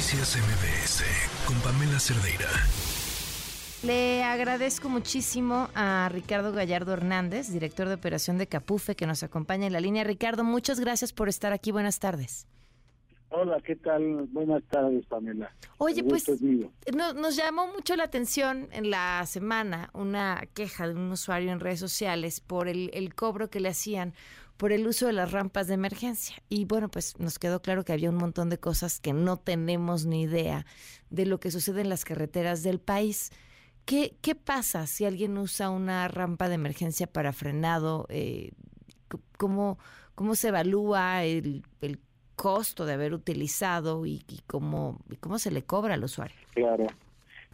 Noticias MBS con Pamela Cerdeira. Le agradezco muchísimo a Ricardo Gallardo Hernández, director de operación de Capufe, que nos acompaña en la línea. Ricardo, muchas gracias por estar aquí. Buenas tardes. Hola, ¿qué tal? Buenas tardes, Pamela. Oye, pues nos llamó mucho la atención en la semana una queja de un usuario en redes sociales por el, el, cobro que le hacían por el uso de las rampas de emergencia. Y bueno, pues nos quedó claro que había un montón de cosas que no tenemos ni idea de lo que sucede en las carreteras del país. ¿Qué, qué pasa si alguien usa una rampa de emergencia para frenado? Eh, ¿cómo, ¿Cómo se evalúa el, el costo de haber utilizado y, cómo, cómo se le cobra al usuario. Claro.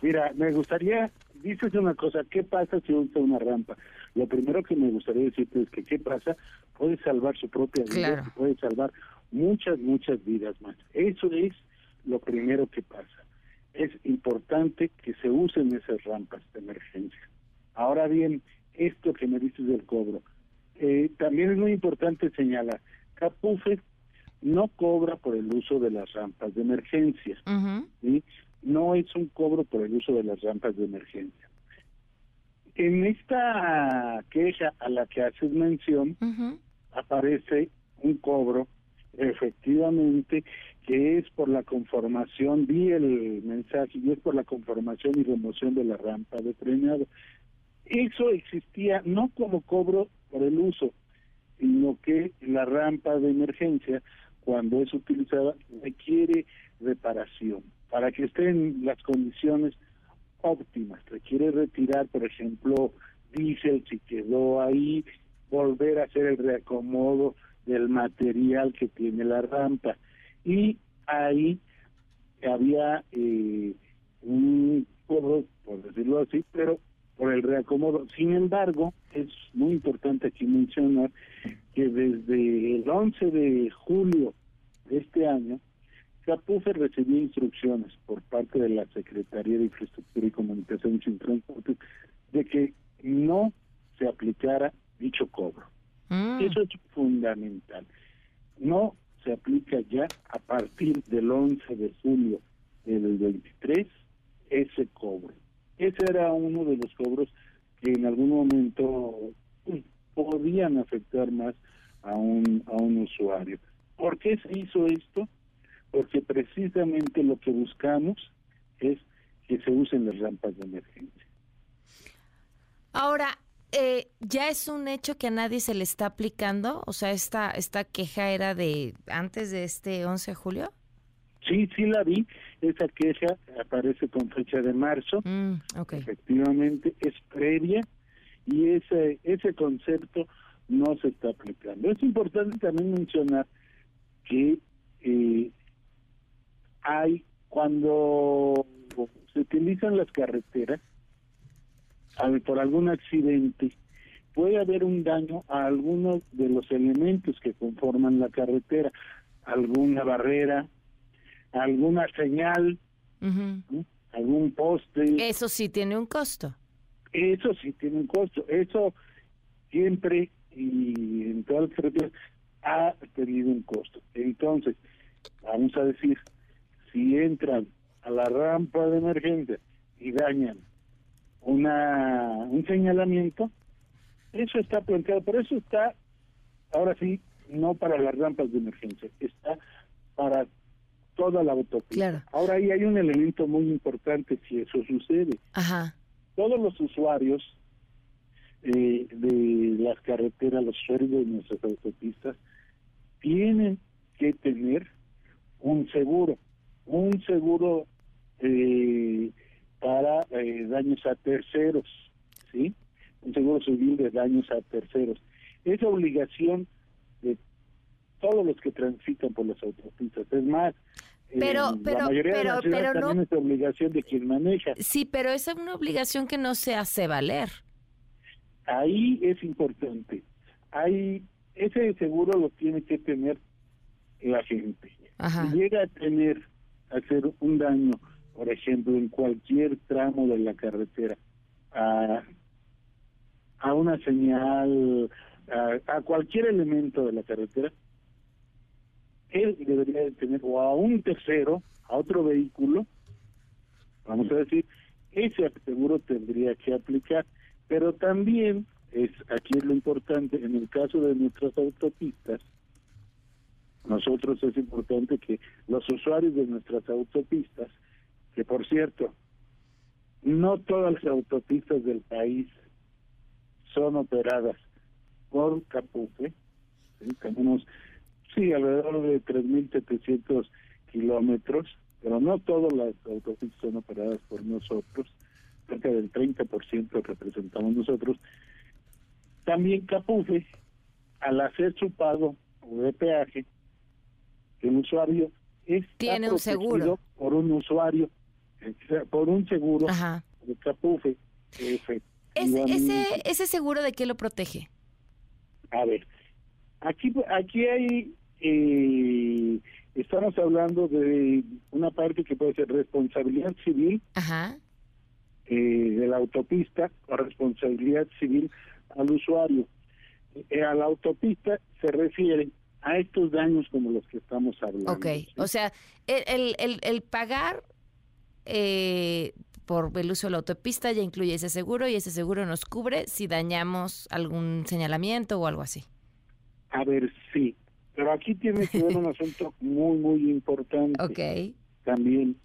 Mira, me gustaría, dices una cosa, ¿qué pasa si usa una rampa? Lo primero que me gustaría decirte es que qué pasa, puede salvar su propia vida, puede salvar muchas, muchas vidas más. Eso es lo primero que pasa. Es importante que se usen esas rampas de emergencia. Ahora bien, esto que me dices del cobro, eh, también es muy importante señalar, Capufe no cobra por el uso de las rampas de emergencia. No es un cobro por el uso de las rampas de emergencia. En esta queja a la que haces mención, aparece un cobro, efectivamente, que es por la conformación, vi el mensaje, y es por la conformación y remoción de la rampa de frenado. Eso existía no como cobro por el uso, sino que la rampa de emergencia cuando es utilizada requiere reparación para que esté en las condiciones óptimas. Requiere retirar, por ejemplo, diésel si quedó ahí, volver a hacer el reacomodo del material que tiene la rampa. Y ahí había eh, un cobro, por decirlo así, pero por el reacomodo. Sin embargo, es muy importante aquí mencionar que desde el 11 de julio de este año, Capufe recibió instrucciones por parte de la Secretaría de Infraestructura y Comunicaciones y Transporte de que no se aplicara dicho cobro. Mm. Eso es fundamental. No se aplica ya a partir del 11 de julio del 23 ese cobro. Ese era uno de los cobros que en algún momento pues, podían afectar más a un, a un usuario. ¿Por qué se hizo esto? Porque precisamente lo que buscamos es que se usen las rampas de emergencia. Ahora, eh, ¿ya es un hecho que a nadie se le está aplicando? O sea, esta, esta queja era de antes de este 11 de julio. Sí, sí la vi. Esa queja aparece con fecha de marzo. Mm, Efectivamente, es previa y ese, ese concepto no se está aplicando. Es importante también mencionar que eh, hay cuando se utilizan las carreteras por algún accidente puede haber un daño a algunos de los elementos que conforman la carretera alguna barrera alguna señal algún poste. Eso sí tiene un costo. Eso sí tiene un costo. Eso siempre y en todas las carreteras ha tenido un costo. Entonces, vamos a decir, si entran a la rampa de emergencia y dañan una un señalamiento, eso está planteado, por eso está, ahora sí, no para las rampas de emergencia, está para toda la autopista. Ahora ahí hay un elemento muy importante si eso sucede. Todos los usuarios eh, de las carreteras, los usuarios de nuestras autopistas, tienen que tener un seguro, un seguro eh, para eh, daños a terceros, ¿sí? Un seguro civil de daños a terceros. Es obligación de todos los que transitan por las autopistas. Es más, pero, pero, la mayoría pero, de pero también es obligación de quien maneja. Sí, pero es una obligación que no se hace valer. Ahí es importante. Hay ese seguro lo tiene que tener la gente. Si llega a tener, hacer un daño, por ejemplo, en cualquier tramo de la carretera, a, a una señal, a, cualquier elemento de la carretera, él debería de tener, o a un tercero, a otro vehículo, vamos a decir, ese seguro tendría que aplicar. Pero también, es aquí es lo importante, en el caso de nuestras autopistas, nosotros es importante que los usuarios de nuestras autopistas, que por cierto, no todas las autopistas del país son operadas por Capufe, tenemos sí alrededor de 3.700 kilómetros, pero no todas las autopistas son operadas por nosotros, cerca del 30% representamos nosotros. También Capufe, al hacer su pago de peaje, el usuario es tiene un seguro por un usuario, por un seguro de Capufe. ese, ese seguro de qué lo protege? A ver, aquí aquí hay eh, estamos hablando de una parte que puede ser responsabilidad civil eh, de la autopista o responsabilidad civil al usuario. Eh, a la autopista se refiere a estos daños como los que estamos hablando. Ok, o sea, el, el, el pagar eh, por el uso de la autopista ya incluye ese seguro y ese seguro nos cubre si dañamos algún señalamiento o algo así. A ver, sí, pero aquí tiene que ver un asunto muy, muy importante. Ok. También,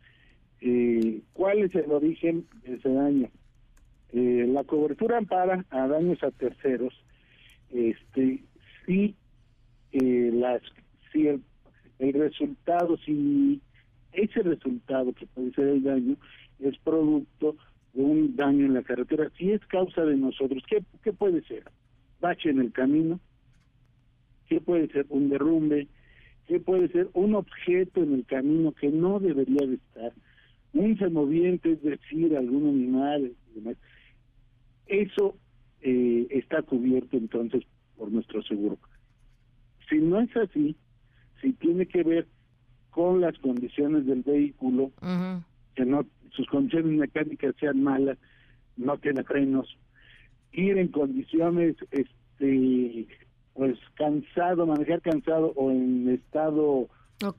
eh, ¿cuál es el origen de ese daño? Eh, la cobertura ampara a daños a terceros, este, si eh, las, si el, resultado, si ese resultado que puede ser el daño es producto de un daño en la carretera, si es causa de nosotros, ¿qué, qué puede ser? Bache en el camino, qué puede ser un derrumbe, qué puede ser un objeto en el camino que no debería de estar, un semoviente, es decir, algún animal, eso eh, está cubierto entonces por nuestro seguro. Si no es así, si tiene que ver con las condiciones del vehículo, que no sus condiciones mecánicas sean malas, no tiene frenos, ir en condiciones este pues cansado, manejar cansado o en estado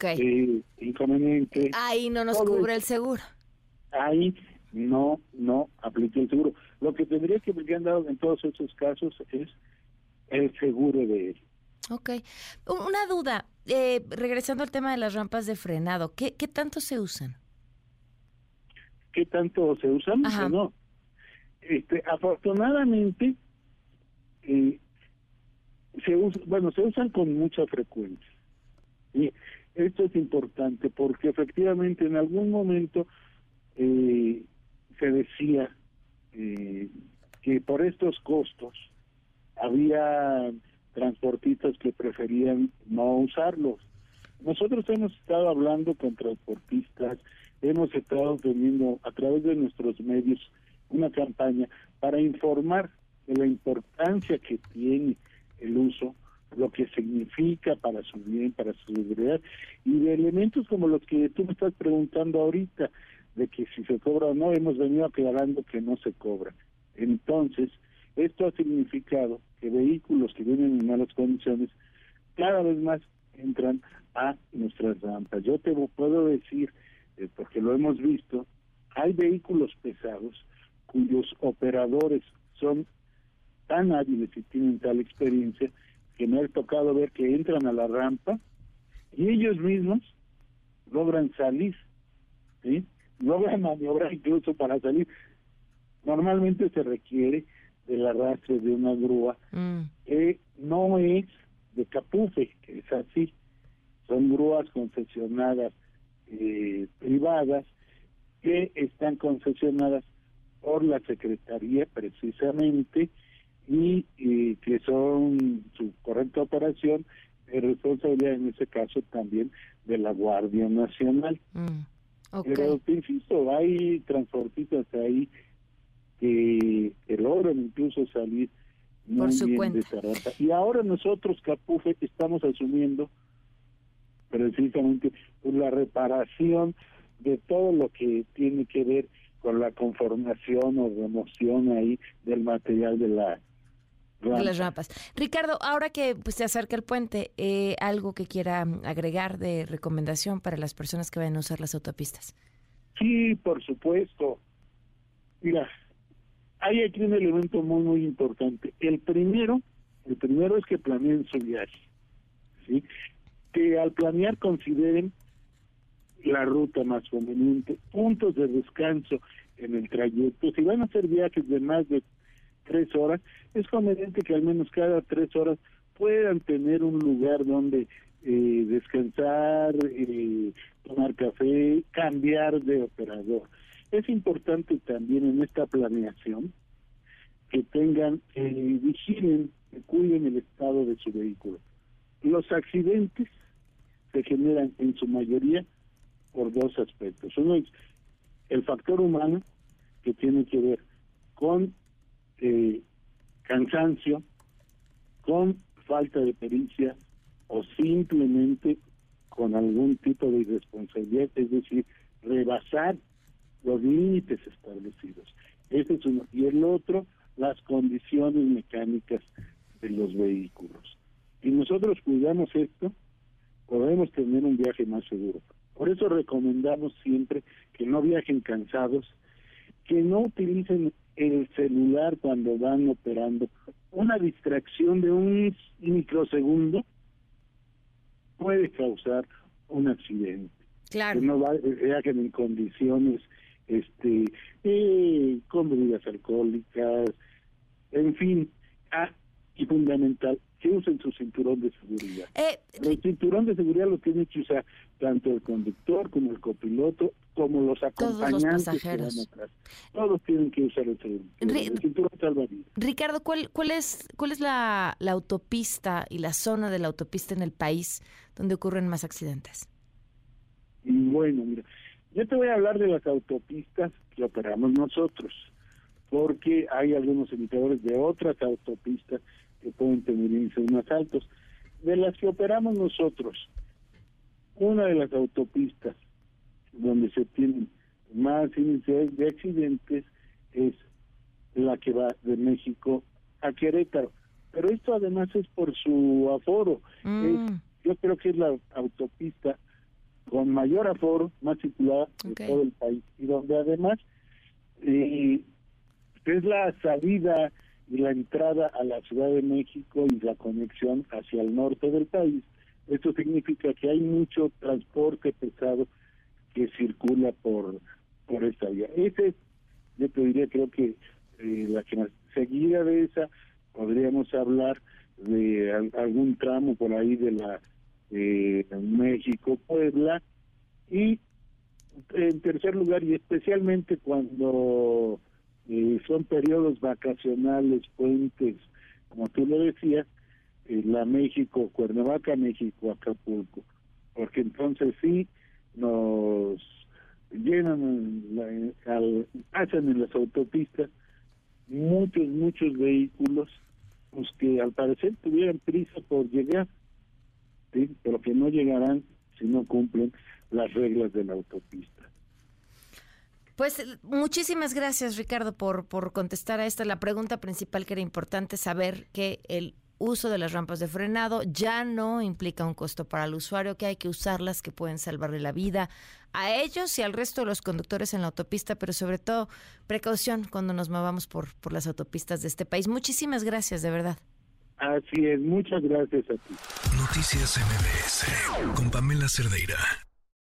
eh, inconveniente. Ahí no nos cubre el seguro. Ahí no, no aplica el seguro. Lo que tendría que haber dado en todos esos casos es el seguro de él. Ok. Una duda, eh, regresando al tema de las rampas de frenado, ¿qué, qué tanto se usan? ¿Qué tanto se usan? No. Este, afortunadamente, eh, se bueno, se usan con mucha frecuencia. Y esto es importante porque efectivamente en algún momento eh, se decía eh, que por estos costos había transportistas que preferían no usarlos. Nosotros hemos estado hablando con transportistas, hemos estado teniendo a través de nuestros medios una campaña para informar de la importancia que tiene el uso, lo que significa para su bien, para su seguridad, y de elementos como los que tú me estás preguntando ahorita, de que si se cobra o no, hemos venido aclarando que no se cobra. Entonces, esto ha significado que vehículos que vienen en malas condiciones cada vez más entran a nuestras rampas. Yo te puedo decir, eh, porque lo hemos visto, hay vehículos pesados cuyos operadores son tan hábiles y tienen tal experiencia que me ha tocado ver que entran a la rampa y ellos mismos logran salir, logran maniobrar incluso para salir. Normalmente se requiere del arrastre de una grúa mm. que no es de capufe, que es así, son grúas concesionadas eh, privadas que están concesionadas por la Secretaría precisamente y, que son su correcta operación de responsabilidad en ese caso también de la Guardia Nacional. Mm, Pero te insisto, hay transportistas ahí que, logran incluso salir muy Por su bien de Y ahora nosotros, Capufe, estamos asumiendo precisamente pues, la reparación de todo lo que tiene que ver con la conformación o remoción ahí del material de la de las rampas. Ricardo, ahora que pues, se acerca el puente, eh, ¿algo que quiera agregar de recomendación para las personas que vayan a usar las autopistas? Sí, por supuesto. Mira, hay aquí un elemento muy, muy importante. El primero, el primero es que planeen su viaje. ¿sí? Que al planear consideren la ruta más conveniente, puntos de descanso en el trayecto. Si van a hacer viajes de más de tres horas, es conveniente que al menos cada tres horas puedan tener un lugar donde eh, descansar, eh, café, cambiar de operador. Es importante también en esta planeación que tengan, eh, vigilen, cuiden el estado de su vehículo. Los accidentes se generan en su mayoría por dos aspectos. Uno es el factor humano, que tiene que ver con eh, cansancio, con falta de pericia o simplemente con algún tipo de irresponsabilidad, es decir, rebasar los límites establecidos. Ese es uno. Y el otro, las condiciones mecánicas de los vehículos. Si nosotros cuidamos esto, podemos tener un viaje más seguro. Por eso recomendamos siempre que no viajen cansados, que no utilicen el celular cuando van operando. Una distracción de un microsegundo puede causar un accidente. Claro. Que no viajen en condiciones este eh, con bebidas alcohólicas, en fin, ah, y fundamental, que usen su cinturón de seguridad. Eh, el cinturón de seguridad lo tiene que usar tanto el conductor como el copiloto, como los acompañantes Todos los atrás. Todos tienen que usar el cinturón. el cinturón Ricardo, ¿cuál, cuál es, cuál es la, la autopista y la zona de la autopista en el país donde ocurren más accidentes? Bueno, mira, yo te voy a hablar de las autopistas que operamos nosotros, porque hay algunos indicadores de otras autopistas que pueden tener índices más altos. De las que operamos nosotros, una de las autopistas donde se tienen más índices de accidentes es la que va de México a Querétaro. Pero esto además es por su aforo. Mm. Yo creo que es la autopista con mayor aforo, más circulada de todo el país y donde además eh, es la salida y la entrada a la Ciudad de México y la conexión hacia el norte del país. Esto significa que hay mucho transporte pesado que circula por por esta vía. Ese, yo te diría, creo que eh, la que más seguida de esa podríamos hablar de algún tramo por ahí de la eh, México Puebla y en tercer lugar y especialmente cuando eh, son periodos vacacionales, puentes, como tú lo decías, eh, la México, Cuernavaca, México, Acapulco, porque entonces sí nos llenan, hacen en las autopistas muchos, muchos vehículos pues que al parecer tuvieran prisa por llegar, ¿sí? pero que no llegarán si no cumplen las reglas de la autopista. Pues muchísimas gracias, Ricardo, por, por contestar a esta. La pregunta principal que era importante saber que el uso de las rampas de frenado ya no implica un costo para el usuario, que hay que usarlas, que pueden salvarle la vida a ellos y al resto de los conductores en la autopista, pero sobre todo precaución cuando nos movamos por, por las autopistas de este país. Muchísimas gracias, de verdad. Así es, muchas gracias a ti. Noticias MBS con Pamela Cerdeira.